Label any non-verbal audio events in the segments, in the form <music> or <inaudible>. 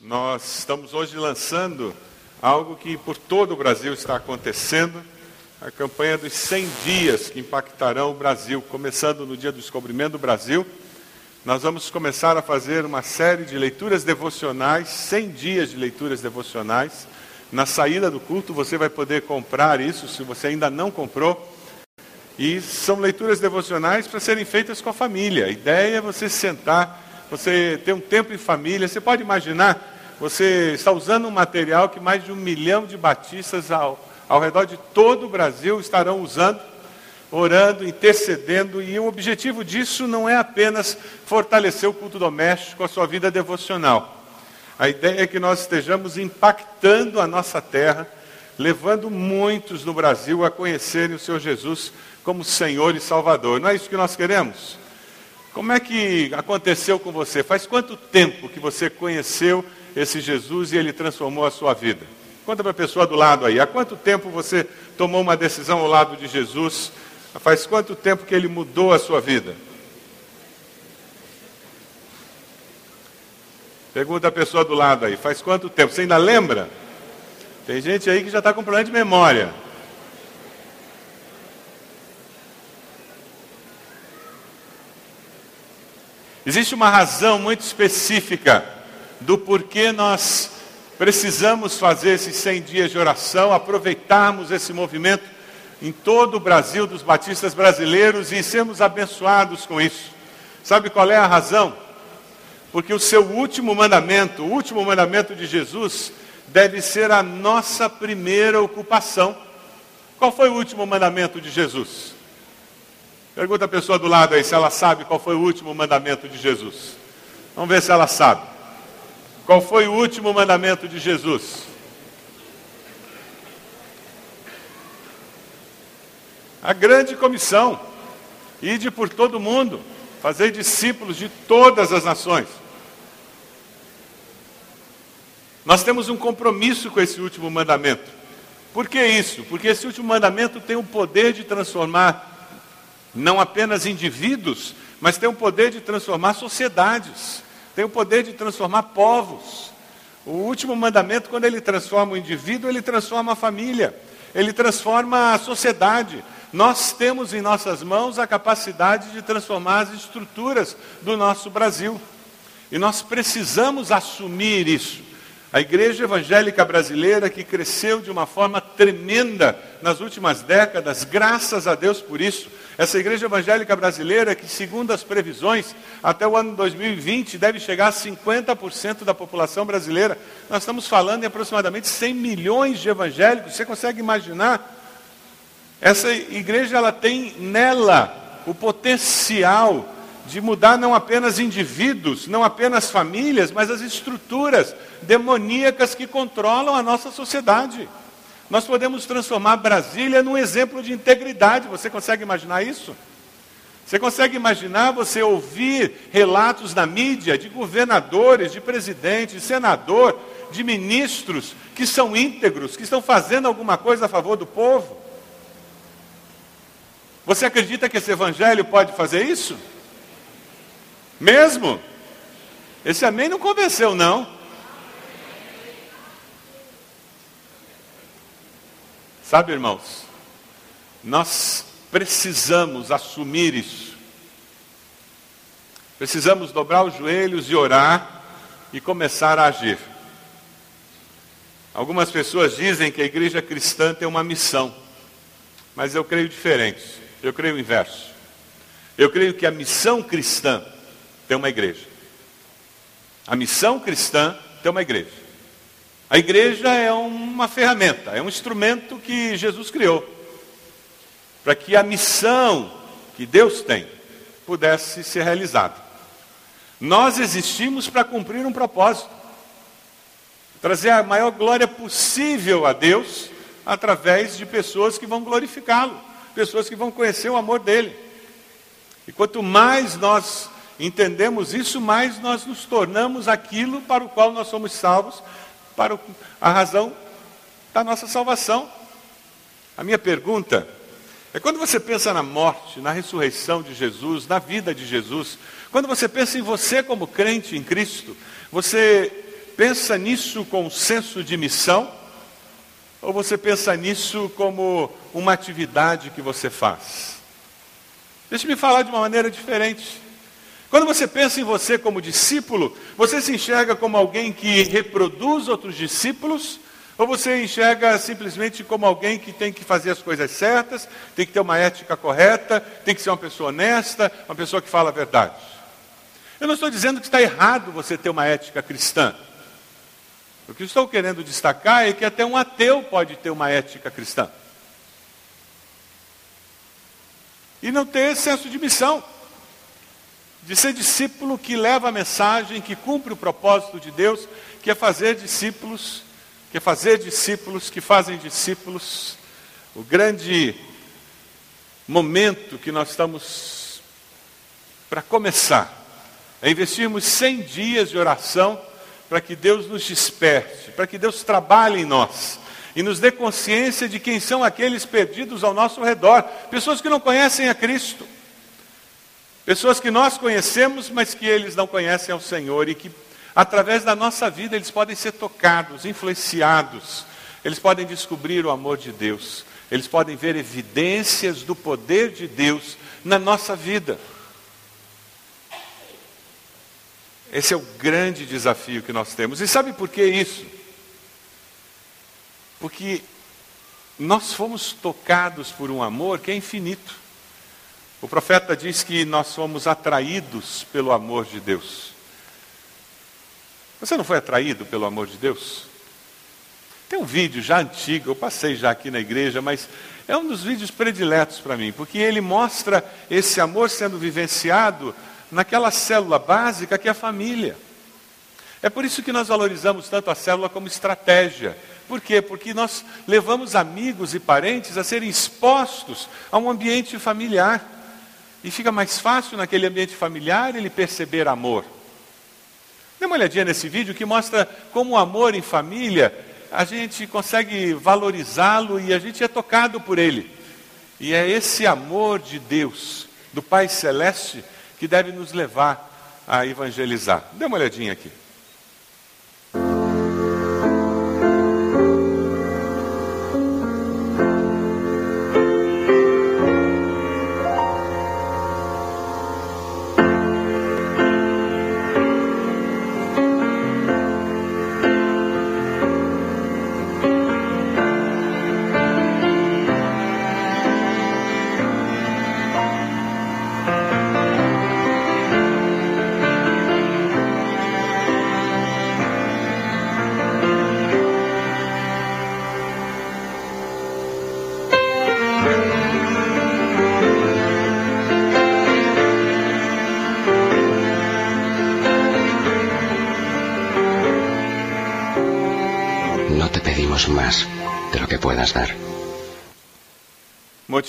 Nós estamos hoje lançando algo que por todo o Brasil está acontecendo, a campanha dos 100 dias que impactarão o Brasil, começando no dia do descobrimento do Brasil. Nós vamos começar a fazer uma série de leituras devocionais, 100 dias de leituras devocionais. Na saída do culto você vai poder comprar isso, se você ainda não comprou. E são leituras devocionais para serem feitas com a família. A ideia é você sentar você ter um tempo em família. Você pode imaginar, você está usando um material que mais de um milhão de batistas ao, ao redor de todo o Brasil estarão usando, orando, intercedendo, e o objetivo disso não é apenas fortalecer o culto doméstico, a sua vida devocional. A ideia é que nós estejamos impactando a nossa terra, levando muitos no Brasil a conhecerem o Senhor Jesus como Senhor e Salvador. Não é isso que nós queremos? Como é que aconteceu com você? Faz quanto tempo que você conheceu esse Jesus e ele transformou a sua vida? Conta para a pessoa do lado aí. Há quanto tempo você tomou uma decisão ao lado de Jesus? Faz quanto tempo que ele mudou a sua vida? Pergunta a pessoa do lado aí. Faz quanto tempo? Você ainda lembra? Tem gente aí que já está com problema de memória. Existe uma razão muito específica do porquê nós precisamos fazer esses 100 dias de oração, aproveitarmos esse movimento em todo o Brasil dos batistas brasileiros e sermos abençoados com isso. Sabe qual é a razão? Porque o seu último mandamento, o último mandamento de Jesus, deve ser a nossa primeira ocupação. Qual foi o último mandamento de Jesus? Pergunta a pessoa do lado aí se ela sabe qual foi o último mandamento de Jesus. Vamos ver se ela sabe. Qual foi o último mandamento de Jesus? A grande comissão. Ide por todo mundo, fazer discípulos de todas as nações. Nós temos um compromisso com esse último mandamento. Por que isso? Porque esse último mandamento tem o poder de transformar não apenas indivíduos, mas tem o poder de transformar sociedades, tem o poder de transformar povos. O último mandamento, quando ele transforma o indivíduo, ele transforma a família, ele transforma a sociedade. Nós temos em nossas mãos a capacidade de transformar as estruturas do nosso Brasil. E nós precisamos assumir isso. A igreja evangélica brasileira, que cresceu de uma forma tremenda nas últimas décadas, graças a Deus por isso, essa igreja evangélica brasileira, que segundo as previsões, até o ano 2020 deve chegar a 50% da população brasileira, nós estamos falando em aproximadamente 100 milhões de evangélicos. Você consegue imaginar? Essa igreja ela tem nela o potencial de mudar não apenas indivíduos, não apenas famílias, mas as estruturas demoníacas que controlam a nossa sociedade. Nós podemos transformar Brasília num exemplo de integridade. Você consegue imaginar isso? Você consegue imaginar você ouvir relatos na mídia de governadores, de presidente, de senador, de ministros que são íntegros, que estão fazendo alguma coisa a favor do povo? Você acredita que esse evangelho pode fazer isso? Mesmo? Esse amém não convenceu, não. Sabe, irmãos, nós precisamos assumir isso. Precisamos dobrar os joelhos e orar e começar a agir. Algumas pessoas dizem que a igreja cristã tem uma missão, mas eu creio diferente. Eu creio o inverso. Eu creio que a missão cristã tem uma igreja. A missão cristã tem uma igreja. A igreja é uma ferramenta, é um instrumento que Jesus criou para que a missão que Deus tem pudesse ser realizada. Nós existimos para cumprir um propósito, trazer a maior glória possível a Deus através de pessoas que vão glorificá-lo, pessoas que vão conhecer o amor dele. E quanto mais nós entendemos isso, mais nós nos tornamos aquilo para o qual nós somos salvos para a razão da nossa salvação. A minha pergunta é quando você pensa na morte, na ressurreição de Jesus, na vida de Jesus, quando você pensa em você como crente em Cristo, você pensa nisso com um senso de missão? Ou você pensa nisso como uma atividade que você faz? Deixe-me falar de uma maneira diferente. Quando você pensa em você como discípulo, você se enxerga como alguém que reproduz outros discípulos? Ou você enxerga simplesmente como alguém que tem que fazer as coisas certas, tem que ter uma ética correta, tem que ser uma pessoa honesta, uma pessoa que fala a verdade? Eu não estou dizendo que está errado você ter uma ética cristã. O que estou querendo destacar é que até um ateu pode ter uma ética cristã. E não ter senso de missão de ser discípulo que leva a mensagem, que cumpre o propósito de Deus, que é fazer discípulos, que é fazer discípulos que fazem discípulos. O grande momento que nós estamos para começar é investirmos 100 dias de oração para que Deus nos desperte, para que Deus trabalhe em nós e nos dê consciência de quem são aqueles perdidos ao nosso redor, pessoas que não conhecem a Cristo. Pessoas que nós conhecemos, mas que eles não conhecem ao Senhor e que, através da nossa vida, eles podem ser tocados, influenciados, eles podem descobrir o amor de Deus, eles podem ver evidências do poder de Deus na nossa vida. Esse é o grande desafio que nós temos. E sabe por que isso? Porque nós fomos tocados por um amor que é infinito. O profeta diz que nós somos atraídos pelo amor de Deus. Você não foi atraído pelo amor de Deus? Tem um vídeo já antigo, eu passei já aqui na igreja, mas é um dos vídeos prediletos para mim, porque ele mostra esse amor sendo vivenciado naquela célula básica que é a família. É por isso que nós valorizamos tanto a célula como estratégia. Por quê? Porque nós levamos amigos e parentes a serem expostos a um ambiente familiar. E fica mais fácil naquele ambiente familiar ele perceber amor. Dê uma olhadinha nesse vídeo que mostra como o amor em família, a gente consegue valorizá-lo e a gente é tocado por ele. E é esse amor de Deus, do Pai Celeste, que deve nos levar a evangelizar. Dê uma olhadinha aqui.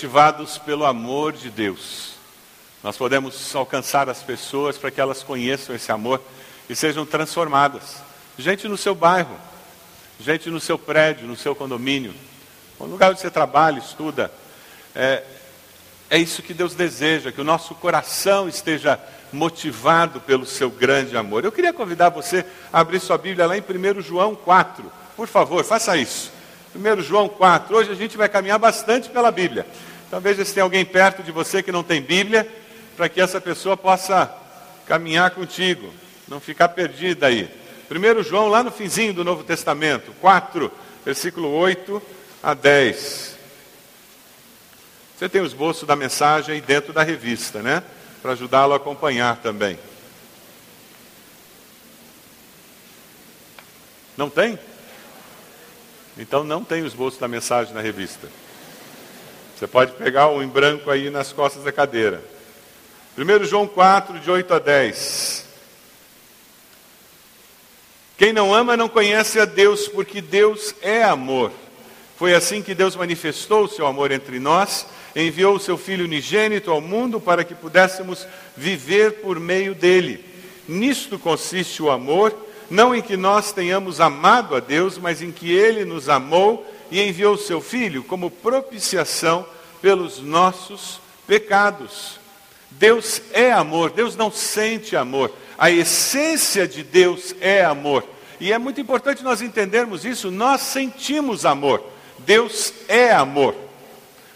Motivados pelo amor de Deus. Nós podemos alcançar as pessoas para que elas conheçam esse amor e sejam transformadas. Gente no seu bairro, gente no seu prédio, no seu condomínio, no lugar onde você trabalha, estuda. É, é isso que Deus deseja, que o nosso coração esteja motivado pelo seu grande amor. Eu queria convidar você a abrir sua Bíblia lá em 1 João 4. Por favor, faça isso. 1 João 4. Hoje a gente vai caminhar bastante pela Bíblia. Então veja se tem alguém perto de você que não tem Bíblia, para que essa pessoa possa caminhar contigo, não ficar perdida aí. 1 João, lá no finzinho do Novo Testamento, 4, versículo 8 a 10. Você tem o esboço da mensagem aí dentro da revista, né? Para ajudá-lo a acompanhar também. Não tem? Então não tem o esboço da mensagem na revista. Você pode pegar um em branco aí nas costas da cadeira. 1 João 4, de 8 a 10. Quem não ama não conhece a Deus, porque Deus é amor. Foi assim que Deus manifestou o seu amor entre nós, enviou o seu Filho unigênito ao mundo para que pudéssemos viver por meio dele. Nisto consiste o amor não em que nós tenhamos amado a Deus, mas em que Ele nos amou e enviou seu Filho como propiciação pelos nossos pecados. Deus é amor, Deus não sente amor. A essência de Deus é amor. E é muito importante nós entendermos isso. Nós sentimos amor. Deus é amor.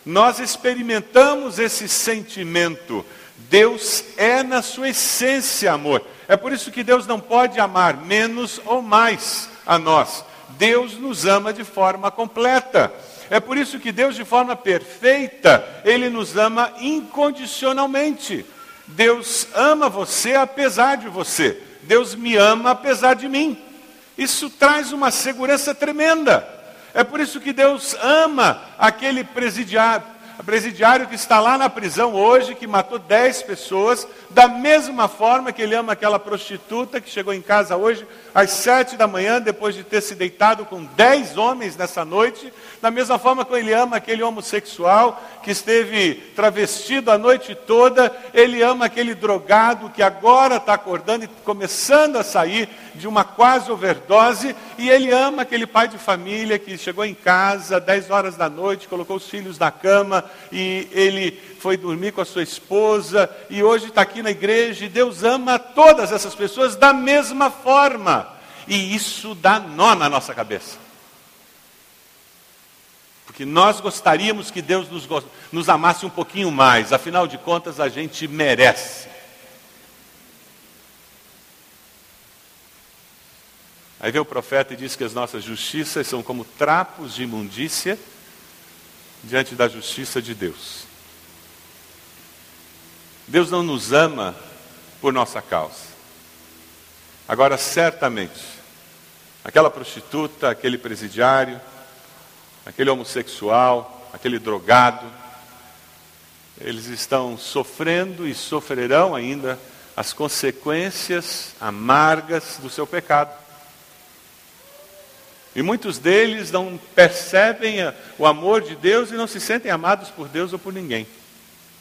Nós experimentamos esse sentimento. Deus é na sua essência amor. É por isso que Deus não pode amar menos ou mais a nós. Deus nos ama de forma completa. É por isso que Deus, de forma perfeita, Ele nos ama incondicionalmente. Deus ama você apesar de você. Deus me ama apesar de mim. Isso traz uma segurança tremenda. É por isso que Deus ama aquele presidiário, presidiário que está lá na prisão hoje, que matou dez pessoas, da mesma forma que ele ama aquela prostituta que chegou em casa hoje às sete da manhã, depois de ter se deitado com dez homens nessa noite, da mesma forma que ele ama aquele homossexual que esteve travestido a noite toda, ele ama aquele drogado que agora está acordando e começando a sair de uma quase overdose, e ele ama aquele pai de família que chegou em casa dez horas da noite, colocou os filhos na cama e ele foi dormir com a sua esposa e hoje está aqui na igreja e Deus ama todas essas pessoas da mesma forma. E isso dá nó na nossa cabeça. Porque nós gostaríamos que Deus nos, nos amasse um pouquinho mais, afinal de contas a gente merece. Aí vem o profeta e diz que as nossas justiças são como trapos de imundícia diante da justiça de Deus. Deus não nos ama por nossa causa. Agora, certamente, aquela prostituta, aquele presidiário, aquele homossexual, aquele drogado, eles estão sofrendo e sofrerão ainda as consequências amargas do seu pecado. E muitos deles não percebem o amor de Deus e não se sentem amados por Deus ou por ninguém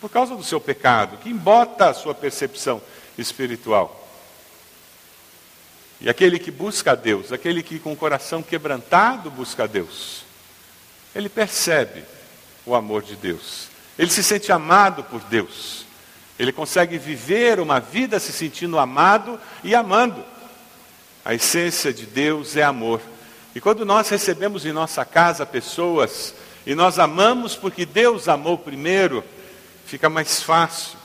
por causa do seu pecado, que embota a sua percepção espiritual. E aquele que busca a Deus, aquele que com o coração quebrantado busca a Deus, ele percebe o amor de Deus, ele se sente amado por Deus, ele consegue viver uma vida se sentindo amado e amando. A essência de Deus é amor. E quando nós recebemos em nossa casa pessoas e nós amamos porque Deus amou primeiro, fica mais fácil.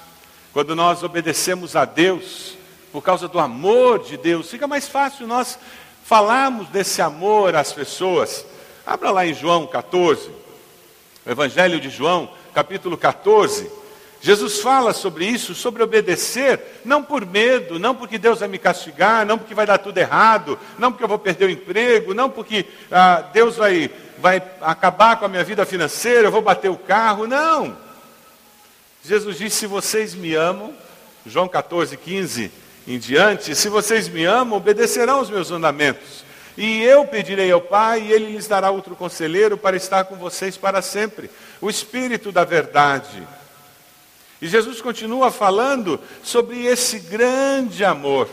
Quando nós obedecemos a Deus, por causa do amor de Deus, fica mais fácil nós falarmos desse amor às pessoas. Abra lá em João 14, o Evangelho de João, capítulo 14. Jesus fala sobre isso, sobre obedecer, não por medo, não porque Deus vai me castigar, não porque vai dar tudo errado, não porque eu vou perder o emprego, não porque ah, Deus vai, vai acabar com a minha vida financeira, eu vou bater o carro, não. Jesus disse: Se vocês me amam, João 14, 15 em diante, se vocês me amam, obedecerão os meus mandamentos. E eu pedirei ao Pai, e Ele lhes dará outro conselheiro para estar com vocês para sempre o Espírito da Verdade. E Jesus continua falando sobre esse grande amor.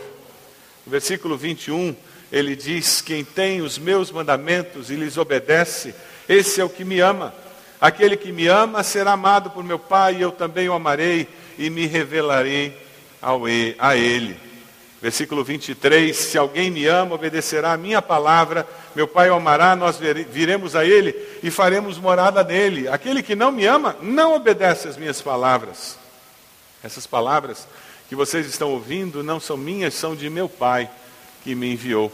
No versículo 21, ele diz: Quem tem os meus mandamentos e lhes obedece, esse é o que me ama. Aquele que me ama será amado por meu Pai, e eu também o amarei e me revelarei a ele. Versículo 23: Se alguém me ama, obedecerá a minha palavra, meu Pai o amará, nós viremos a ele e faremos morada nele. Aquele que não me ama, não obedece às minhas palavras. Essas palavras que vocês estão ouvindo não são minhas, são de meu Pai que me enviou.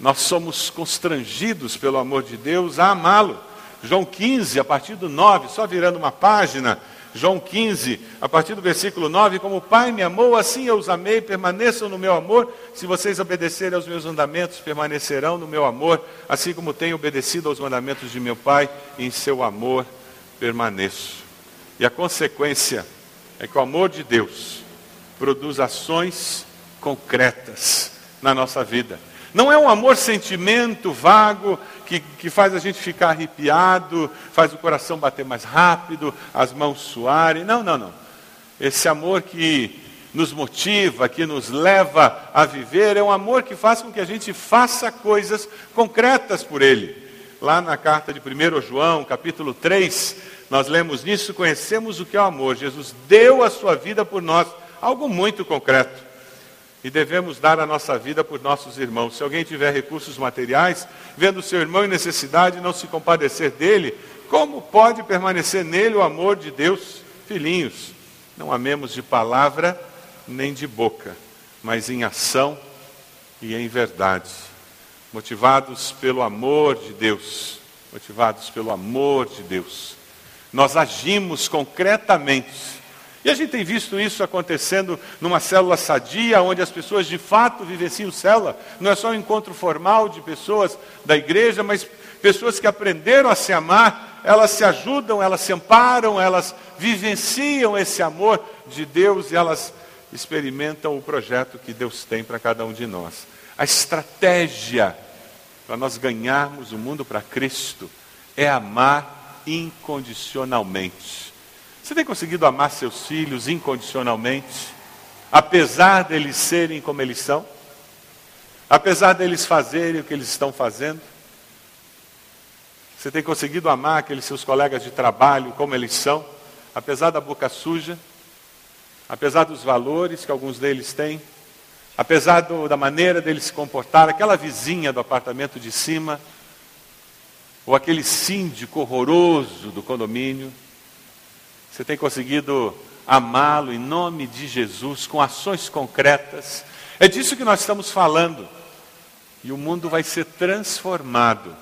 Nós somos constrangidos pelo amor de Deus a amá-lo. João 15, a partir do 9, só virando uma página, João 15, a partir do versículo 9, como o Pai me amou, assim eu os amei, permaneçam no meu amor, se vocês obedecerem aos meus mandamentos, permanecerão no meu amor, assim como tenho obedecido aos mandamentos de meu Pai, em seu amor permaneço. E a consequência é que o amor de Deus produz ações concretas na nossa vida. Não é um amor sentimento vago que, que faz a gente ficar arrepiado, faz o coração bater mais rápido, as mãos suarem. Não, não, não. Esse amor que nos motiva, que nos leva a viver, é um amor que faz com que a gente faça coisas concretas por ele. Lá na carta de 1 João, capítulo 3, nós lemos nisso, conhecemos o que é o amor. Jesus deu a sua vida por nós, algo muito concreto. E devemos dar a nossa vida por nossos irmãos. Se alguém tiver recursos materiais, vendo seu irmão em necessidade, não se compadecer dele, como pode permanecer nele o amor de Deus? Filhinhos, não amemos de palavra nem de boca, mas em ação e em verdade, motivados pelo amor de Deus, motivados pelo amor de Deus. Nós agimos concretamente e a gente tem visto isso acontecendo numa célula sadia, onde as pessoas de fato vivenciam célula. Não é só um encontro formal de pessoas da igreja, mas pessoas que aprenderam a se amar, elas se ajudam, elas se amparam, elas vivenciam esse amor de Deus e elas experimentam o projeto que Deus tem para cada um de nós. A estratégia para nós ganharmos o mundo para Cristo é amar incondicionalmente. Você tem conseguido amar seus filhos incondicionalmente, apesar deles serem como eles são? Apesar deles fazerem o que eles estão fazendo? Você tem conseguido amar aqueles seus colegas de trabalho como eles são, apesar da boca suja, apesar dos valores que alguns deles têm, apesar do, da maneira deles se comportar, aquela vizinha do apartamento de cima, ou aquele síndico horroroso do condomínio, você tem conseguido amá-lo em nome de Jesus, com ações concretas. É disso que nós estamos falando. E o mundo vai ser transformado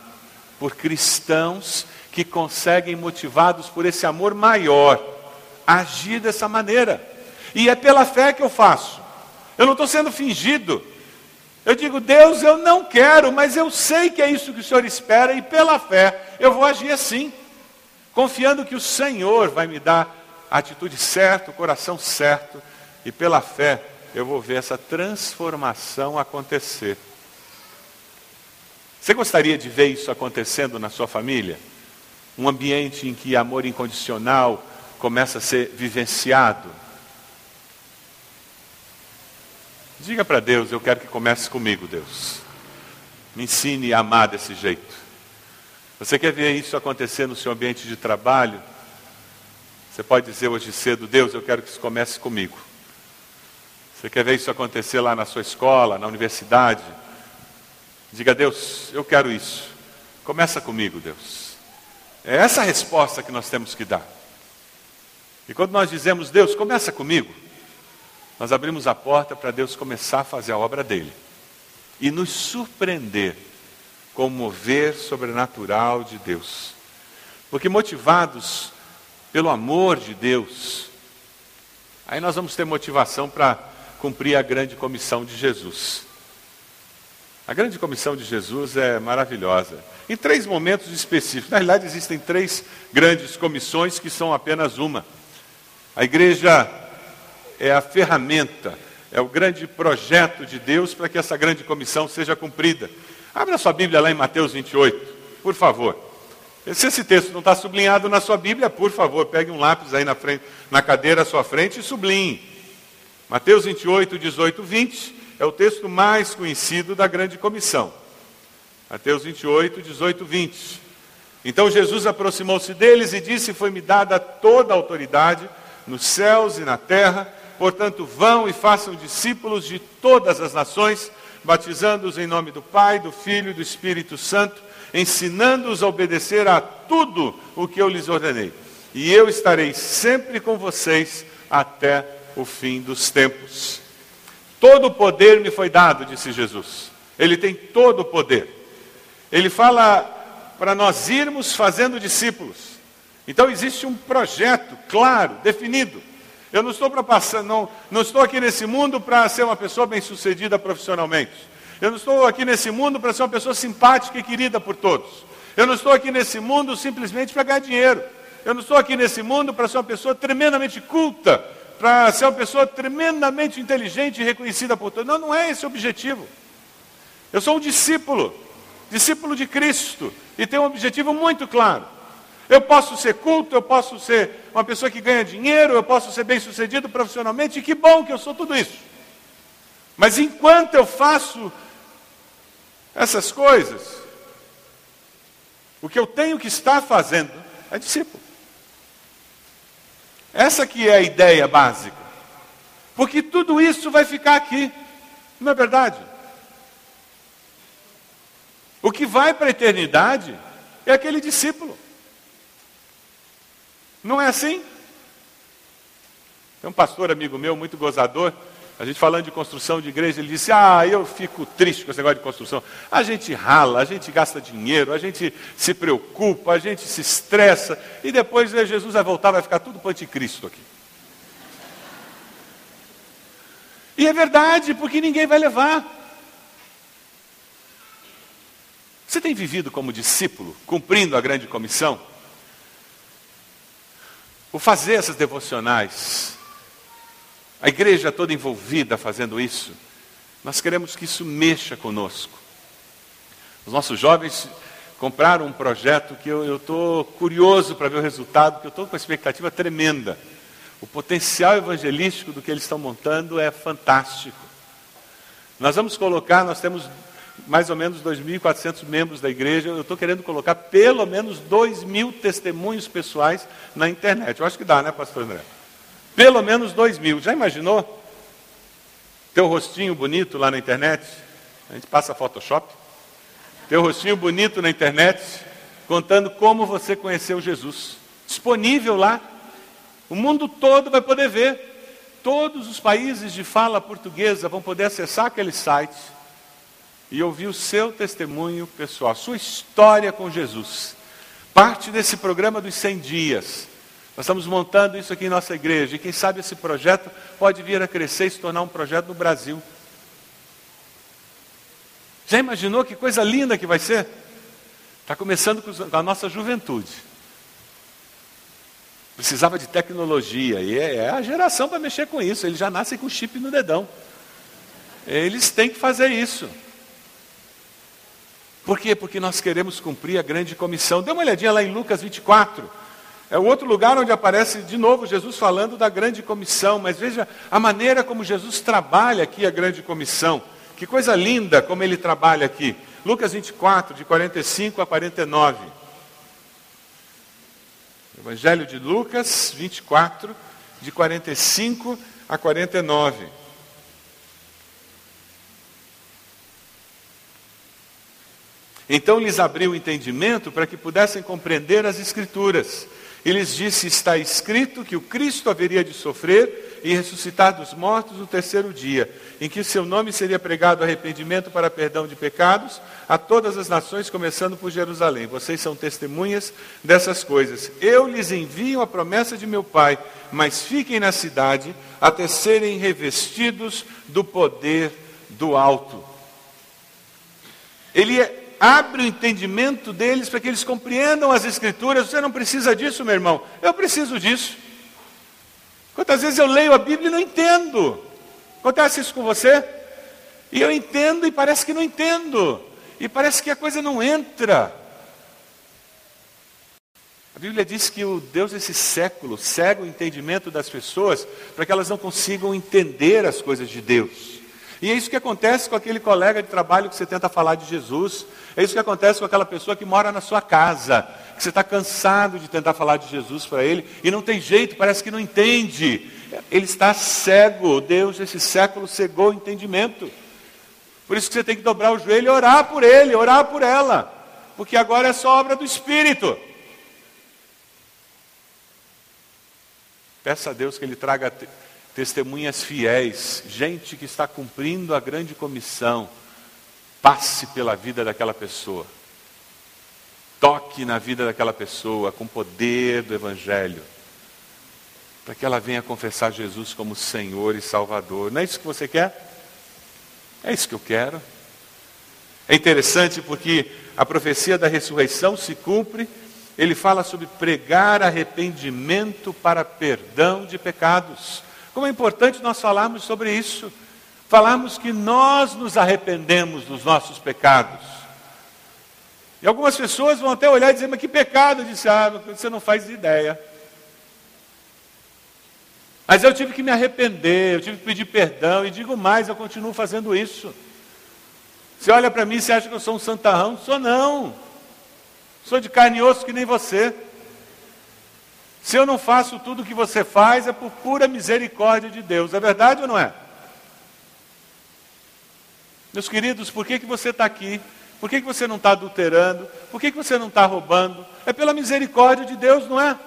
por cristãos que conseguem, motivados por esse amor maior, agir dessa maneira. E é pela fé que eu faço. Eu não estou sendo fingido. Eu digo, Deus, eu não quero, mas eu sei que é isso que o Senhor espera, e pela fé eu vou agir assim confiando que o Senhor vai me dar a atitude certa, o coração certo, e pela fé eu vou ver essa transformação acontecer. Você gostaria de ver isso acontecendo na sua família? Um ambiente em que amor incondicional começa a ser vivenciado? Diga para Deus, eu quero que comece comigo, Deus. Me ensine a amar desse jeito. Você quer ver isso acontecer no seu ambiente de trabalho? Você pode dizer hoje cedo, Deus, eu quero que isso comece comigo. Você quer ver isso acontecer lá na sua escola, na universidade? Diga, Deus, eu quero isso. Começa comigo, Deus. É essa a resposta que nós temos que dar. E quando nós dizemos, Deus, começa comigo, nós abrimos a porta para Deus começar a fazer a obra dele e nos surpreender com o mover sobrenatural de Deus. Porque motivados pelo amor de Deus, aí nós vamos ter motivação para cumprir a grande comissão de Jesus. A grande comissão de Jesus é maravilhosa. Em três momentos específicos. Na realidade, existem três grandes comissões que são apenas uma. A igreja é a ferramenta, é o grande projeto de Deus para que essa grande comissão seja cumprida. Abra sua Bíblia lá em Mateus 28, por favor. Se esse texto não está sublinhado na sua Bíblia, por favor, pegue um lápis aí na, frente, na cadeira à sua frente e sublinhe. Mateus 28, 18, 20 é o texto mais conhecido da grande comissão. Mateus 28, 18, 20. Então Jesus aproximou-se deles e disse: Foi-me dada toda a autoridade nos céus e na terra, portanto, vão e façam discípulos de todas as nações batizando-os em nome do Pai, do Filho e do Espírito Santo, ensinando-os a obedecer a tudo o que eu lhes ordenei. E eu estarei sempre com vocês até o fim dos tempos. Todo o poder me foi dado, disse Jesus. Ele tem todo o poder. Ele fala para nós irmos fazendo discípulos. Então existe um projeto claro, definido. Eu não estou para passar, não, não estou aqui nesse mundo para ser uma pessoa bem-sucedida profissionalmente. Eu não estou aqui nesse mundo para ser uma pessoa simpática e querida por todos. Eu não estou aqui nesse mundo simplesmente para ganhar dinheiro. Eu não estou aqui nesse mundo para ser uma pessoa tremendamente culta, para ser uma pessoa tremendamente inteligente e reconhecida por todos. Não, não é esse o objetivo. Eu sou um discípulo, discípulo de Cristo, e tenho um objetivo muito claro. Eu posso ser culto, eu posso ser uma pessoa que ganha dinheiro, eu posso ser bem sucedido profissionalmente, e que bom que eu sou tudo isso. Mas enquanto eu faço essas coisas, o que eu tenho que estar fazendo é discípulo. Essa que é a ideia básica. Porque tudo isso vai ficar aqui. Não é verdade? O que vai para a eternidade é aquele discípulo. Não é assim? Tem um pastor amigo meu, muito gozador, a gente falando de construção de igreja, ele disse: Ah, eu fico triste com esse negócio de construção. A gente rala, a gente gasta dinheiro, a gente se preocupa, a gente se estressa, e depois Jesus vai voltar, vai ficar tudo para o anticristo aqui. E é verdade, porque ninguém vai levar. Você tem vivido como discípulo, cumprindo a grande comissão? O fazer essas devocionais, a igreja toda envolvida fazendo isso, nós queremos que isso mexa conosco. Os nossos jovens compraram um projeto que eu estou curioso para ver o resultado, que eu estou com uma expectativa tremenda. O potencial evangelístico do que eles estão montando é fantástico. Nós vamos colocar, nós temos mais ou menos 2.400 membros da igreja, eu estou querendo colocar pelo menos 2 mil testemunhos pessoais na internet. Eu acho que dá, né, pastor André? Pelo menos 2 mil. Já imaginou? Teu rostinho bonito lá na internet? A gente passa Photoshop. Teu rostinho bonito na internet, contando como você conheceu Jesus. Disponível lá. O mundo todo vai poder ver. Todos os países de fala portuguesa vão poder acessar aquele site e ouvir o seu testemunho pessoal, a sua história com Jesus. Parte desse programa dos 100 dias. Nós estamos montando isso aqui em nossa igreja. E quem sabe esse projeto pode vir a crescer e se tornar um projeto no Brasil. Já imaginou que coisa linda que vai ser? Está começando com a nossa juventude. Precisava de tecnologia. E é, é a geração para mexer com isso. Eles já nascem com chip no dedão. Eles têm que fazer isso. Por quê? Porque nós queremos cumprir a grande comissão. Dê uma olhadinha lá em Lucas 24. É o outro lugar onde aparece de novo Jesus falando da grande comissão, mas veja a maneira como Jesus trabalha aqui a grande comissão. Que coisa linda como ele trabalha aqui. Lucas 24, de 45 a 49. Evangelho de Lucas 24, de 45 a 49. Então lhes abriu o entendimento para que pudessem compreender as Escrituras. E lhes disse: Está escrito que o Cristo haveria de sofrer e ressuscitar dos mortos no terceiro dia, em que o seu nome seria pregado arrependimento para perdão de pecados a todas as nações, começando por Jerusalém. Vocês são testemunhas dessas coisas. Eu lhes envio a promessa de meu Pai, mas fiquem na cidade até serem revestidos do poder do alto. Ele é abre o entendimento deles para que eles compreendam as Escrituras. Você não precisa disso, meu irmão. Eu preciso disso. Quantas vezes eu leio a Bíblia e não entendo? Acontece isso com você? E eu entendo e parece que não entendo. E parece que a coisa não entra. A Bíblia diz que o Deus desse século cega o entendimento das pessoas para que elas não consigam entender as coisas de Deus. E é isso que acontece com aquele colega de trabalho que você tenta falar de Jesus. É isso que acontece com aquela pessoa que mora na sua casa, que você está cansado de tentar falar de Jesus para ele e não tem jeito, parece que não entende. Ele está cego, Deus esse século cegou o entendimento. Por isso que você tem que dobrar o joelho e orar por ele, orar por ela, porque agora é só obra do Espírito. Peça a Deus que Ele traga testemunhas fiéis, gente que está cumprindo a grande comissão, passe pela vida daquela pessoa, toque na vida daquela pessoa com o poder do Evangelho, para que ela venha confessar Jesus como Senhor e Salvador. Não é isso que você quer? É isso que eu quero. É interessante porque a profecia da ressurreição se cumpre. Ele fala sobre pregar arrependimento para perdão de pecados. Como é importante nós falarmos sobre isso, falarmos que nós nos arrependemos dos nossos pecados. E algumas pessoas vão até olhar e dizer, mas que pecado? Eu disse, ah, você não faz ideia. Mas eu tive que me arrepender, eu tive que pedir perdão, e digo mais, eu continuo fazendo isso. Você olha para mim e você acha que eu sou um santarrão? Sou não. Sou de carne e osso que nem você. Se eu não faço tudo o que você faz, é por pura misericórdia de Deus. É verdade ou não é? Meus queridos, por que, que você está aqui? Por que, que você não está adulterando? Por que, que você não está roubando? É pela misericórdia de Deus, não é?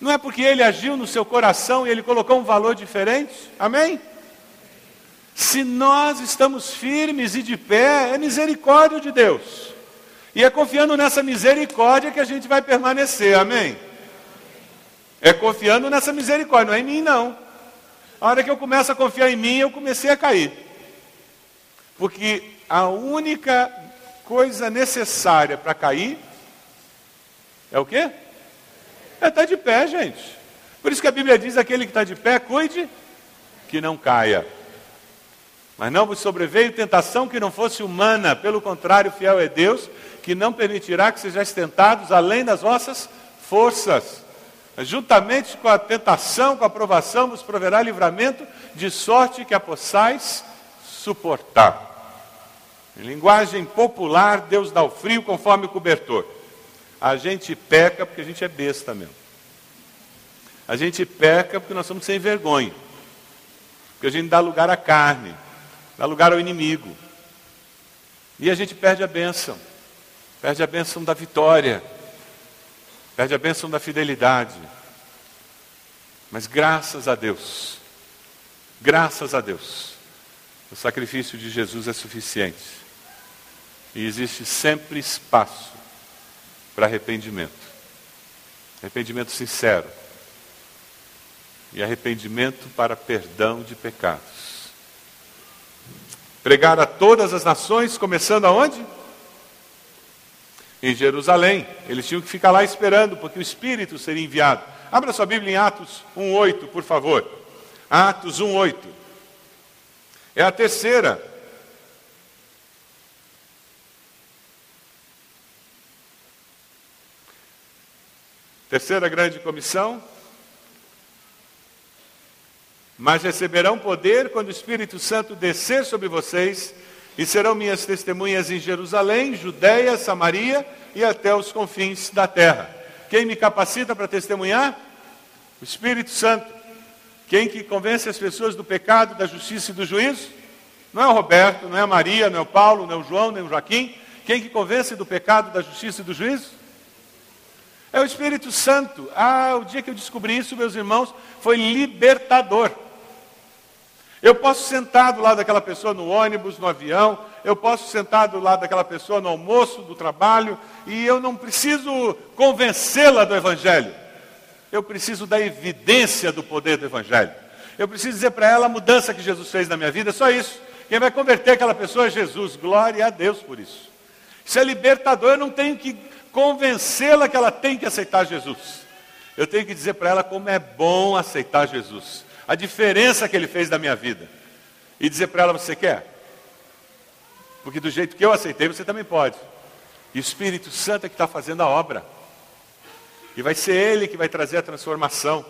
Não é porque ele agiu no seu coração e ele colocou um valor diferente? Amém? Se nós estamos firmes e de pé, é misericórdia de Deus. E é confiando nessa misericórdia que a gente vai permanecer, amém? É confiando nessa misericórdia, não é em mim não. A hora que eu começo a confiar em mim, eu comecei a cair. Porque a única coisa necessária para cair é o quê? É estar tá de pé, gente. Por isso que a Bíblia diz: aquele que está de pé, cuide que não caia. Mas não vos sobreveio tentação que não fosse humana, pelo contrário, fiel é Deus, que não permitirá que sejais tentados além das vossas forças. Juntamente com a tentação, com a provação, vos proverá livramento, de sorte que a possais suportar. Em linguagem popular, Deus dá o frio conforme o cobertor. A gente peca porque a gente é besta mesmo. A gente peca porque nós somos sem vergonha. Porque a gente dá lugar à carne, dá lugar ao inimigo. E a gente perde a bênção. Perde a bênção da vitória. Perde a bênção da fidelidade. Mas graças a Deus, graças a Deus, o sacrifício de Jesus é suficiente. E existe sempre espaço para arrependimento. Arrependimento sincero. E arrependimento para perdão de pecados. Pregar a todas as nações, começando aonde? Em Jerusalém. Eles tinham que ficar lá esperando, porque o Espírito seria enviado. Abra sua Bíblia em Atos 1,8, por favor. Atos 1,8. É a terceira Terceira grande comissão. Mas receberão poder quando o Espírito Santo descer sobre vocês e serão minhas testemunhas em Jerusalém, Judéia, Samaria e até os confins da terra. Quem me capacita para testemunhar? O Espírito Santo. Quem que convence as pessoas do pecado, da justiça e do juízo? Não é o Roberto, não é a Maria, não é o Paulo, não é o João, nem o Joaquim. Quem que convence do pecado, da justiça e do juízo? É o Espírito Santo. Ah, o dia que eu descobri isso, meus irmãos, foi libertador. Eu posso sentar do lado daquela pessoa no ônibus, no avião, eu posso sentar do lado daquela pessoa no almoço, do trabalho, e eu não preciso convencê-la do Evangelho. Eu preciso da evidência do poder do Evangelho. Eu preciso dizer para ela a mudança que Jesus fez na minha vida, só isso. Quem vai converter aquela pessoa é Jesus. Glória a Deus por isso. Isso é libertador, eu não tenho que convencê-la que ela tem que aceitar Jesus. Eu tenho que dizer para ela como é bom aceitar Jesus, a diferença que ele fez na minha vida. E dizer para ela: você quer? Porque do jeito que eu aceitei, você também pode. E o Espírito Santo é que está fazendo a obra. E vai ser Ele que vai trazer a transformação.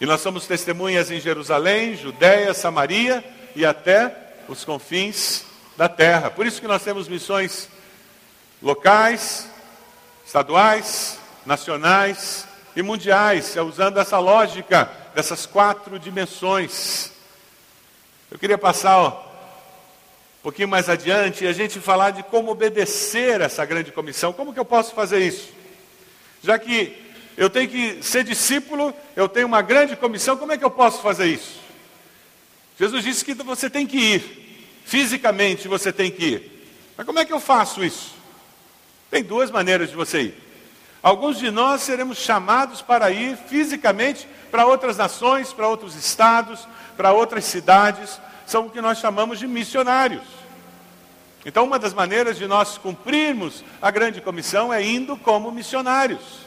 E nós somos testemunhas em Jerusalém, Judéia, Samaria e até os confins da terra. Por isso que nós temos missões locais, estaduais, nacionais e mundiais, é usando essa lógica dessas quatro dimensões. Eu queria passar ó, um pouquinho mais adiante e a gente falar de como obedecer essa grande comissão. Como que eu posso fazer isso? Já que eu tenho que ser discípulo, eu tenho uma grande comissão, como é que eu posso fazer isso? Jesus disse que você tem que ir, fisicamente você tem que ir. Mas como é que eu faço isso? Tem duas maneiras de você ir. Alguns de nós seremos chamados para ir fisicamente para outras nações, para outros estados, para outras cidades. São o que nós chamamos de missionários. Então, uma das maneiras de nós cumprirmos a grande comissão é indo como missionários.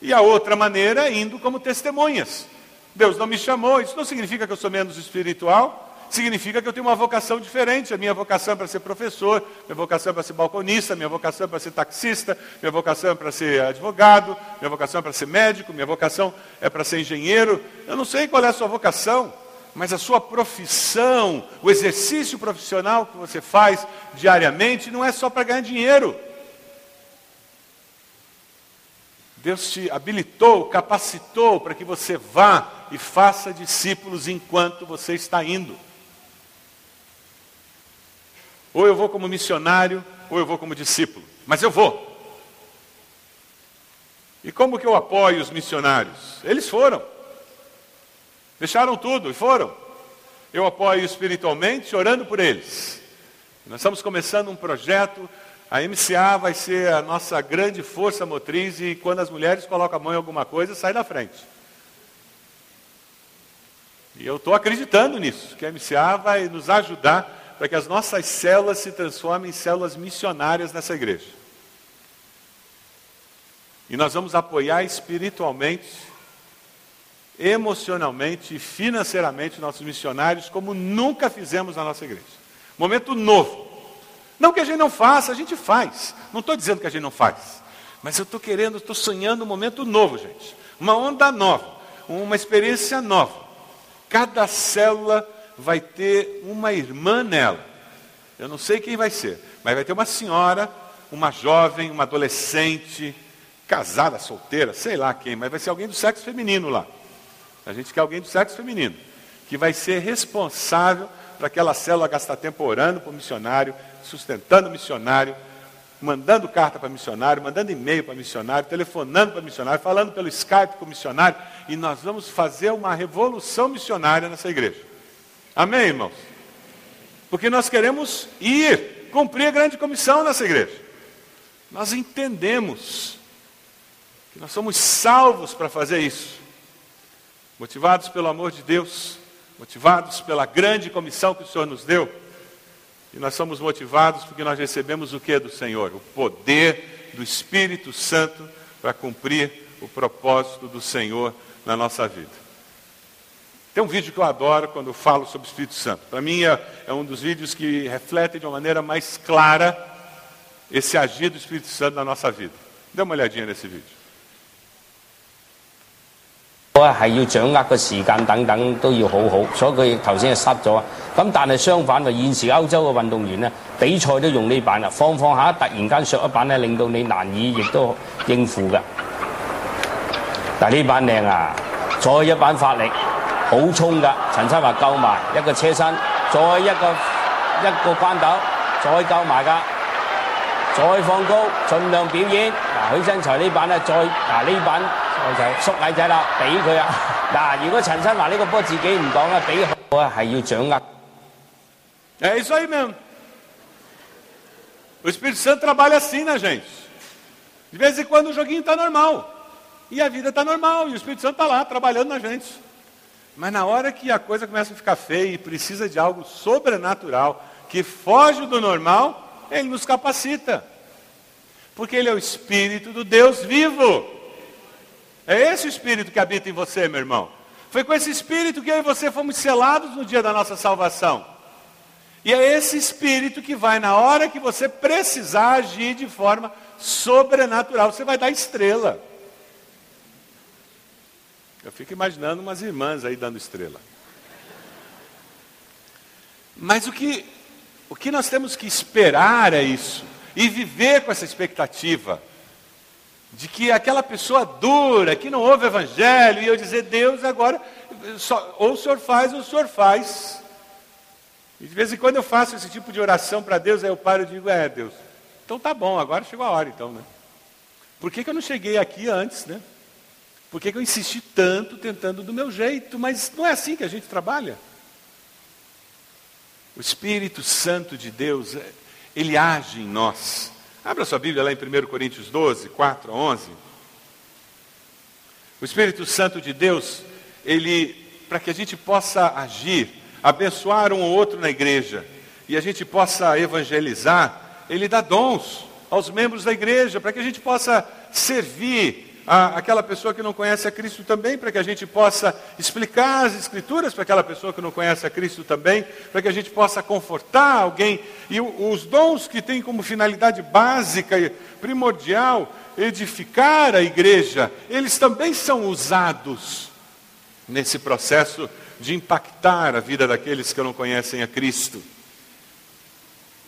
E a outra maneira é indo como testemunhas. Deus não me chamou, isso não significa que eu sou menos espiritual, significa que eu tenho uma vocação diferente. A minha vocação é para ser professor, minha vocação é para ser balconista, minha vocação é para ser taxista, minha vocação é para ser advogado, minha vocação é para ser médico, minha vocação é para ser engenheiro. Eu não sei qual é a sua vocação, mas a sua profissão, o exercício profissional que você faz diariamente, não é só para ganhar dinheiro. Deus te habilitou, capacitou para que você vá e faça discípulos enquanto você está indo. Ou eu vou como missionário, ou eu vou como discípulo. Mas eu vou. E como que eu apoio os missionários? Eles foram. Deixaram tudo e foram. Eu apoio espiritualmente, orando por eles. Nós estamos começando um projeto. A MCA vai ser a nossa grande força motriz e quando as mulheres colocam a mão em alguma coisa, sai da frente. E eu estou acreditando nisso, que a MCA vai nos ajudar para que as nossas células se transformem em células missionárias nessa igreja. E nós vamos apoiar espiritualmente, emocionalmente e financeiramente nossos missionários como nunca fizemos na nossa igreja. Momento novo. Não que a gente não faça, a gente faz. Não estou dizendo que a gente não faz. Mas eu estou querendo, estou sonhando um momento novo, gente. Uma onda nova, uma experiência nova. Cada célula vai ter uma irmã nela. Eu não sei quem vai ser, mas vai ter uma senhora, uma jovem, uma adolescente, casada, solteira, sei lá quem, mas vai ser alguém do sexo feminino lá. A gente quer alguém do sexo feminino, que vai ser responsável para aquela célula gastar tempo orando para o missionário, sustentando o missionário, mandando carta para missionário, mandando e-mail para missionário, telefonando para missionário, falando pelo Skype com o missionário, e nós vamos fazer uma revolução missionária nessa igreja. Amém, irmãos? Porque nós queremos ir, cumprir a grande comissão nessa igreja. Nós entendemos que nós somos salvos para fazer isso. Motivados pelo amor de Deus, motivados pela grande comissão que o Senhor nos deu. E nós somos motivados porque nós recebemos o que do Senhor? O poder do Espírito Santo para cumprir o propósito do Senhor na nossa vida. Tem um vídeo que eu adoro quando eu falo sobre o Espírito Santo. Para mim é, é um dos vídeos que reflete de uma maneira mais clara esse agir do Espírito Santo na nossa vida. Dê uma olhadinha nesse vídeo. 我係要掌握個時間等等都要好好，所以佢頭先係失咗。咁但係相反，現時歐洲嘅運動員咧比賽都用呢板啦，放放下突然間削一板咧，令到你難以亦都應付㗎。但呢板靚啊，再一板發力，好衝㗎，陳生話夠埋一個車身，再一個一個關斗，再夠埋㗎，再放高，盡量表演。嗱許真才呢板咧，再嗱呢板。缩矮仔啦，俾佢啊！嗱，如果陈新华呢个波自己唔讲啦，俾我系要掌握。É isso <laughs> aí mesmo. O Espírito Santo trabalha assim na gente. De vez em quando o joguinho está normal. E a vida está normal. E o Espírito Santo está lá trabalhando na gente. Mas na hora que a coisa começa a ficar feia e precisa de algo sobrenatural, que foge do normal, ele nos capacita. Porque ele é o Espírito do Deus vivo. É esse o espírito que habita em você, meu irmão. Foi com esse espírito que eu e você fomos selados no dia da nossa salvação. E é esse espírito que vai, na hora que você precisar agir de forma sobrenatural, você vai dar estrela. Eu fico imaginando umas irmãs aí dando estrela. Mas o que, o que nós temos que esperar é isso, e viver com essa expectativa de que aquela pessoa dura, que não ouve evangelho, e eu dizer, Deus, agora, só, ou o senhor faz, ou o senhor faz. E de vez em quando eu faço esse tipo de oração para Deus, aí eu paro e digo, é, Deus, então tá bom, agora chegou a hora então, né? Por que, que eu não cheguei aqui antes, né? Por que, que eu insisti tanto tentando do meu jeito? Mas não é assim que a gente trabalha. O Espírito Santo de Deus, ele age em nós. Abra sua Bíblia lá em 1 Coríntios 12, 4 a 11. O Espírito Santo de Deus, ele, para que a gente possa agir, abençoar um ou outro na igreja, e a gente possa evangelizar, ele dá dons aos membros da igreja, para que a gente possa servir a, aquela pessoa que não conhece a Cristo também, para que a gente possa explicar as Escrituras para aquela pessoa que não conhece a Cristo também, para que a gente possa confortar alguém. E os dons que têm como finalidade básica e primordial edificar a igreja, eles também são usados nesse processo de impactar a vida daqueles que não conhecem a Cristo.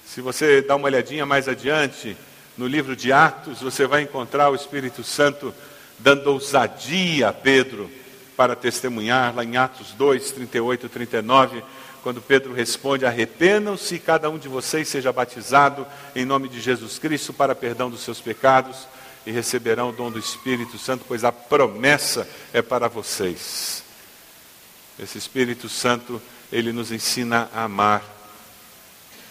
Se você dá uma olhadinha mais adiante, no livro de Atos, você vai encontrar o Espírito Santo dando ousadia a Pedro para testemunhar, lá em Atos 2, 38 e 39, quando Pedro responde: Arrependam-se e cada um de vocês seja batizado em nome de Jesus Cristo para perdão dos seus pecados e receberão o dom do Espírito Santo, pois a promessa é para vocês. Esse Espírito Santo, ele nos ensina a amar.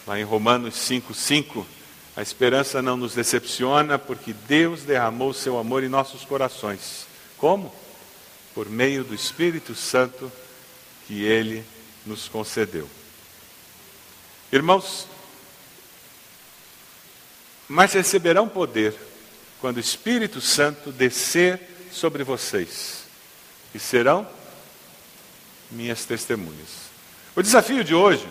Lá em Romanos 5, 5, a esperança não nos decepciona, porque Deus derramou seu amor em nossos corações. Como? por meio do Espírito Santo que ele nos concedeu. Irmãos, mas receberão poder quando o Espírito Santo descer sobre vocês e serão minhas testemunhas. O desafio de hoje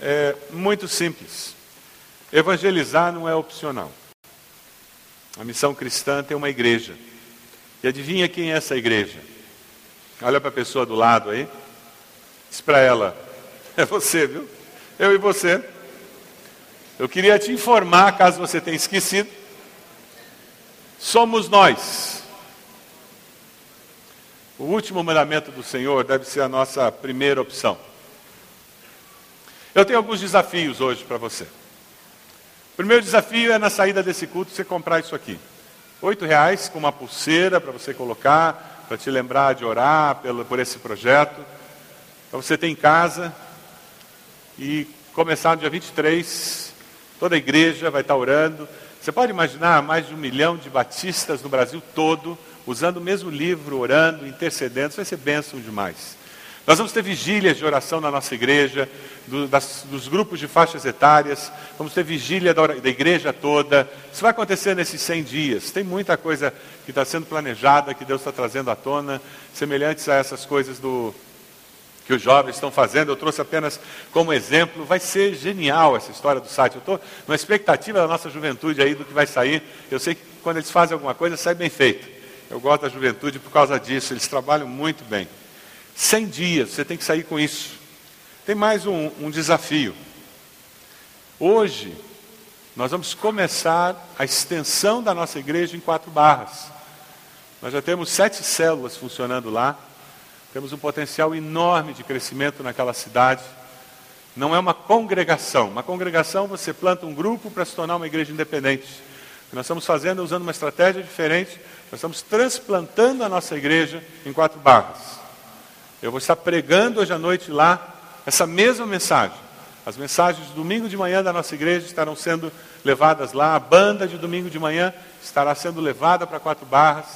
é muito simples. Evangelizar não é opcional. A missão cristã tem uma igreja. E adivinha quem é essa igreja? Olha para a pessoa do lado aí. Diz para ela: É você, viu? Eu e você. Eu queria te informar, caso você tenha esquecido. Somos nós. O último mandamento do Senhor deve ser a nossa primeira opção. Eu tenho alguns desafios hoje para você. Primeiro desafio é na saída desse culto você comprar isso aqui. Oito reais com uma pulseira para você colocar, para te lembrar de orar pelo, por esse projeto. Para você ter em casa e começar no dia 23, toda a igreja vai estar orando. Você pode imaginar mais de um milhão de batistas no Brasil todo, usando o mesmo livro, orando, intercedendo, isso vai ser bênção demais. Nós vamos ter vigílias de oração na nossa igreja, do, das, dos grupos de faixas etárias, vamos ter vigília da, da, igreja toda. Isso vai acontecer nesses 100 dias. Tem muita coisa que está sendo planejada, que Deus está trazendo à tona, semelhantes a essas coisas do, que os jovens estão fazendo. Eu trouxe apenas como exemplo. Vai ser genial essa história do site. Eu estou na expectativa da nossa juventude aí do que vai sair. Eu sei que quando eles fazem alguma coisa, sai bem feito. Eu gosto da juventude por causa disso. Eles trabalham muito bem. 100 dias, você tem que sair com isso. Tem mais um, um desafio. Hoje, nós vamos começar a extensão da nossa igreja em quatro barras. Nós já temos sete células funcionando lá. Temos um potencial enorme de crescimento naquela cidade. Não é uma congregação. Uma congregação, você planta um grupo para se tornar uma igreja independente. O que nós estamos fazendo é usando uma estratégia diferente. Nós estamos transplantando a nossa igreja em quatro barras. Eu vou estar pregando hoje à noite lá essa mesma mensagem. As mensagens de domingo de manhã da nossa igreja estarão sendo levadas lá. A banda de domingo de manhã estará sendo levada para Quatro Barras.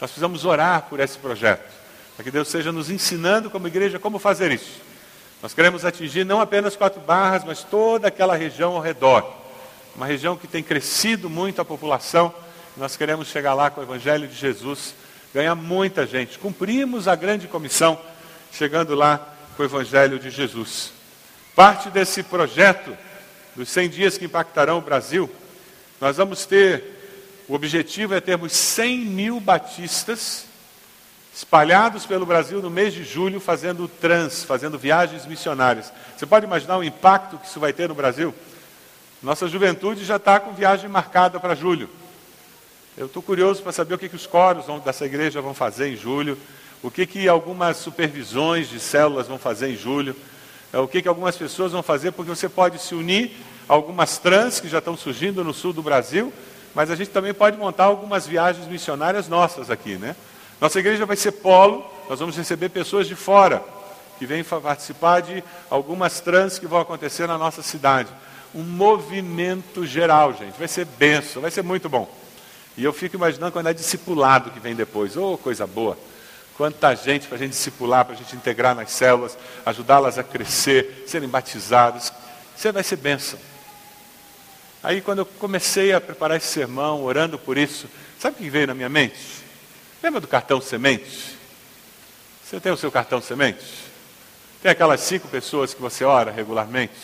Nós precisamos orar por esse projeto, para que Deus esteja nos ensinando como igreja como fazer isso. Nós queremos atingir não apenas Quatro Barras, mas toda aquela região ao redor. Uma região que tem crescido muito a população. Nós queremos chegar lá com o Evangelho de Jesus ganhar muita gente. Cumprimos a grande comissão, chegando lá com o Evangelho de Jesus. Parte desse projeto dos 100 dias que impactarão o Brasil, nós vamos ter, o objetivo é termos 100 mil batistas espalhados pelo Brasil no mês de julho, fazendo trans, fazendo viagens missionárias. Você pode imaginar o impacto que isso vai ter no Brasil? Nossa juventude já está com viagem marcada para julho. Eu estou curioso para saber o que, que os coros dessa igreja vão fazer em julho, o que, que algumas supervisões de células vão fazer em julho, é, o que, que algumas pessoas vão fazer, porque você pode se unir a algumas trans que já estão surgindo no sul do Brasil, mas a gente também pode montar algumas viagens missionárias nossas aqui, né? Nossa igreja vai ser polo, nós vamos receber pessoas de fora, que vêm participar de algumas trans que vão acontecer na nossa cidade. Um movimento geral, gente, vai ser benção, vai ser muito bom. E eu fico imaginando quando é discipulado que vem depois. Oh, coisa boa! Quanta gente para a gente discipular, para a gente integrar nas células, ajudá-las a crescer, serem batizadas. Você vai ser bênção. Aí quando eu comecei a preparar esse sermão, orando por isso, sabe o que veio na minha mente? Lembra do cartão semente? Você tem o seu cartão semente? Tem aquelas cinco pessoas que você ora regularmente?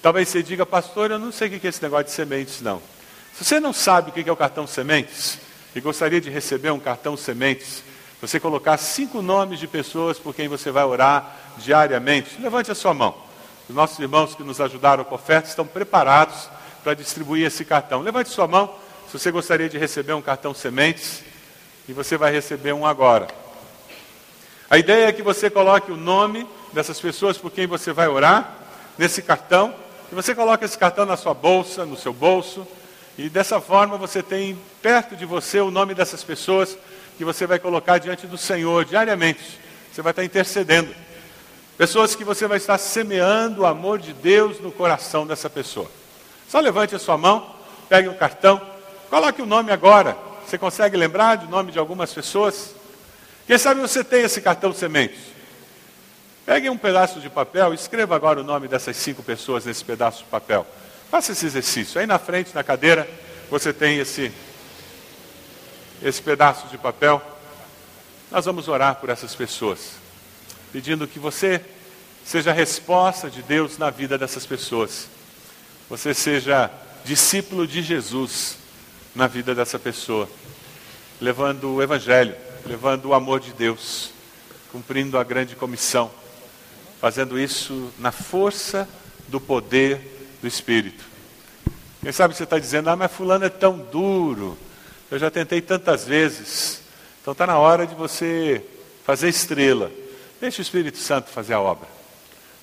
Talvez você diga, pastor, eu não sei o que é esse negócio de sementes, não. Se você não sabe o que é o cartão sementes e gostaria de receber um cartão sementes, você colocar cinco nomes de pessoas por quem você vai orar diariamente, levante a sua mão. Os nossos irmãos que nos ajudaram com a oferta estão preparados para distribuir esse cartão. Levante sua mão se você gostaria de receber um cartão sementes e você vai receber um agora. A ideia é que você coloque o nome dessas pessoas por quem você vai orar nesse cartão, e você coloca esse cartão na sua bolsa, no seu bolso, e dessa forma você tem perto de você o nome dessas pessoas que você vai colocar diante do Senhor diariamente. Você vai estar intercedendo. Pessoas que você vai estar semeando o amor de Deus no coração dessa pessoa. Só levante a sua mão, pegue um cartão, coloque o nome agora. Você consegue lembrar do nome de algumas pessoas? Quem sabe você tem esse cartão semente? Pegue um pedaço de papel escreva agora o nome dessas cinco pessoas nesse pedaço de papel. Faça esse exercício. Aí na frente, na cadeira, você tem esse, esse pedaço de papel. Nós vamos orar por essas pessoas, pedindo que você seja a resposta de Deus na vida dessas pessoas. Você seja discípulo de Jesus na vida dessa pessoa, levando o Evangelho levando o amor de Deus, cumprindo a grande comissão, fazendo isso na força do poder do Espírito. Quem sabe você está dizendo, ah, mas fulano é tão duro, eu já tentei tantas vezes. Então está na hora de você fazer estrela. Deixe o Espírito Santo fazer a obra.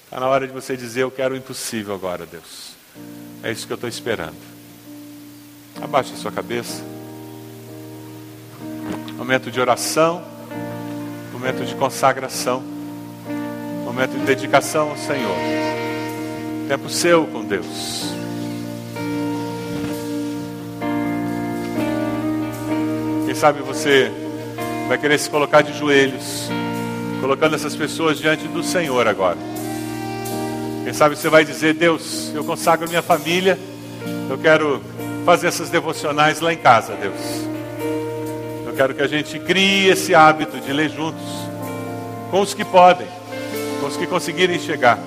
Está na hora de você dizer, eu quero o impossível agora, Deus. É isso que eu estou esperando. Abaixe a sua cabeça momento de oração, momento de consagração, momento de dedicação ao Senhor. Tempo seu com Deus. Quem sabe você vai querer se colocar de joelhos, colocando essas pessoas diante do Senhor agora. Quem sabe você vai dizer: Deus, eu consagro minha família, eu quero fazer essas devocionais lá em casa, Deus quero que a gente crie esse hábito de ler juntos, com os que podem, com os que conseguirem chegar.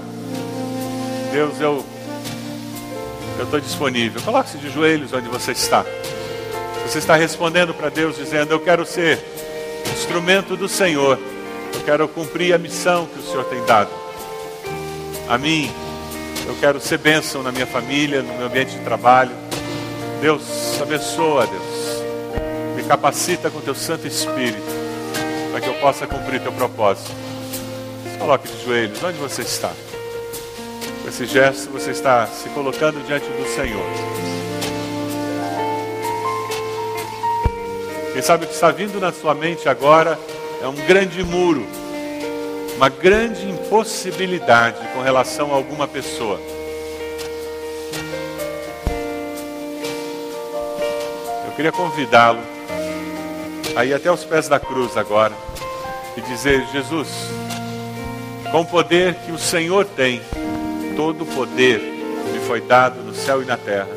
Deus, eu eu estou disponível. Coloque-se de joelhos onde você está. Você está respondendo para Deus dizendo: Eu quero ser instrumento do Senhor. Eu quero cumprir a missão que o Senhor tem dado. A mim, eu quero ser bênção na minha família, no meu ambiente de trabalho. Deus, abençoa, Deus capacita com teu Santo Espírito, para que eu possa cumprir teu propósito. Coloque de joelhos, onde você está? Com esse gesto, você está se colocando diante do Senhor. Quem sabe o que está vindo na sua mente agora é um grande muro, uma grande impossibilidade com relação a alguma pessoa. Eu queria convidá-lo aí até os pés da cruz agora e dizer: Jesus, com o poder que o Senhor tem, todo o poder me foi dado no céu e na terra.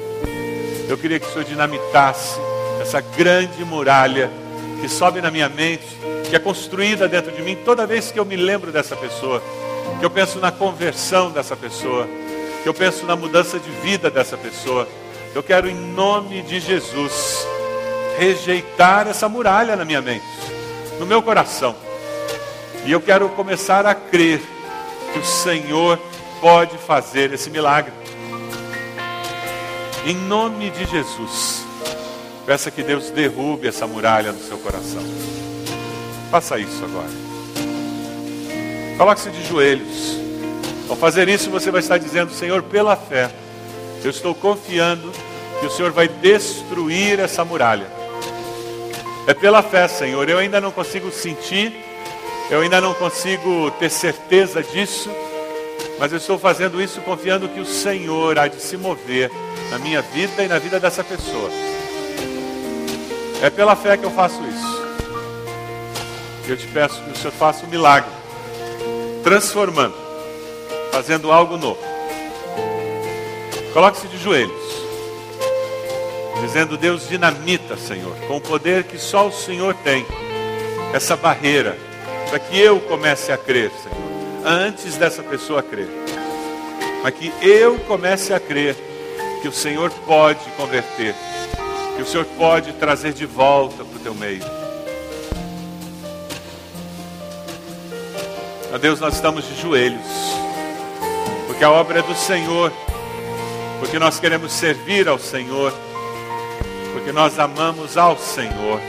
Eu queria que o Senhor dinamitasse essa grande muralha que sobe na minha mente, que é construída dentro de mim toda vez que eu me lembro dessa pessoa, que eu penso na conversão dessa pessoa, que eu penso na mudança de vida dessa pessoa. Eu quero, em nome de Jesus, rejeitar essa muralha na minha mente, no meu coração. E eu quero começar a crer que o Senhor pode fazer esse milagre. Em nome de Jesus, peça que Deus derrube essa muralha no seu coração. Faça isso agora. Coloque-se de joelhos. Ao fazer isso, você vai estar dizendo: Senhor, pela fé, eu estou confiando que o Senhor vai destruir essa muralha é pela fé, Senhor. Eu ainda não consigo sentir, eu ainda não consigo ter certeza disso, mas eu estou fazendo isso confiando que o Senhor há de se mover na minha vida e na vida dessa pessoa. É pela fé que eu faço isso. Eu te peço que o Senhor faça um milagre, transformando, fazendo algo novo. Coloque-se de joelhos dizendo: Deus, dinamita, Senhor, com o poder que só o Senhor tem, essa barreira, para que eu comece a crer, Senhor, antes dessa pessoa crer, para que eu comece a crer que o Senhor pode converter, que o Senhor pode trazer de volta para o teu meio. Ó Deus, nós estamos de joelhos, porque a obra é do Senhor, porque nós queremos servir ao Senhor porque nós amamos ao Senhor.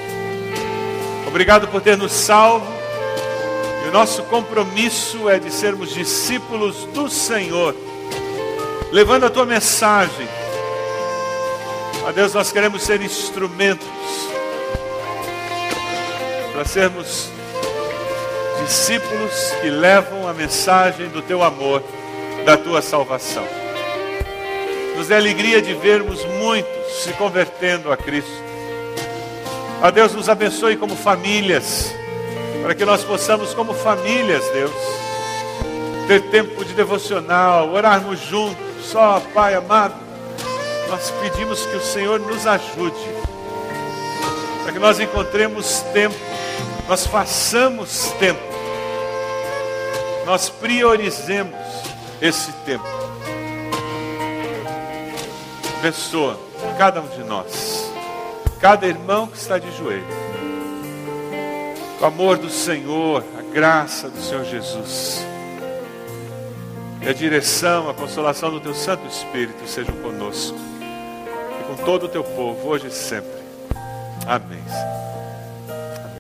Obrigado por ter nos salvo E o nosso compromisso é de sermos discípulos do Senhor, levando a tua mensagem. A Deus, nós queremos ser instrumentos para sermos discípulos que levam a mensagem do teu amor, da tua salvação. Nos dê alegria de vermos muitos se convertendo a Cristo. A Deus nos abençoe como famílias, para que nós possamos, como famílias, Deus, ter tempo de devocional, orarmos juntos. Só, Pai amado, nós pedimos que o Senhor nos ajude, para que nós encontremos tempo, nós façamos tempo, nós priorizemos esse tempo. Abençoa cada um de nós, cada irmão que está de joelho. O amor do Senhor, a graça do Senhor Jesus, e a direção, a consolação do Teu Santo Espírito sejam conosco e com todo o Teu povo, hoje e sempre. Amém.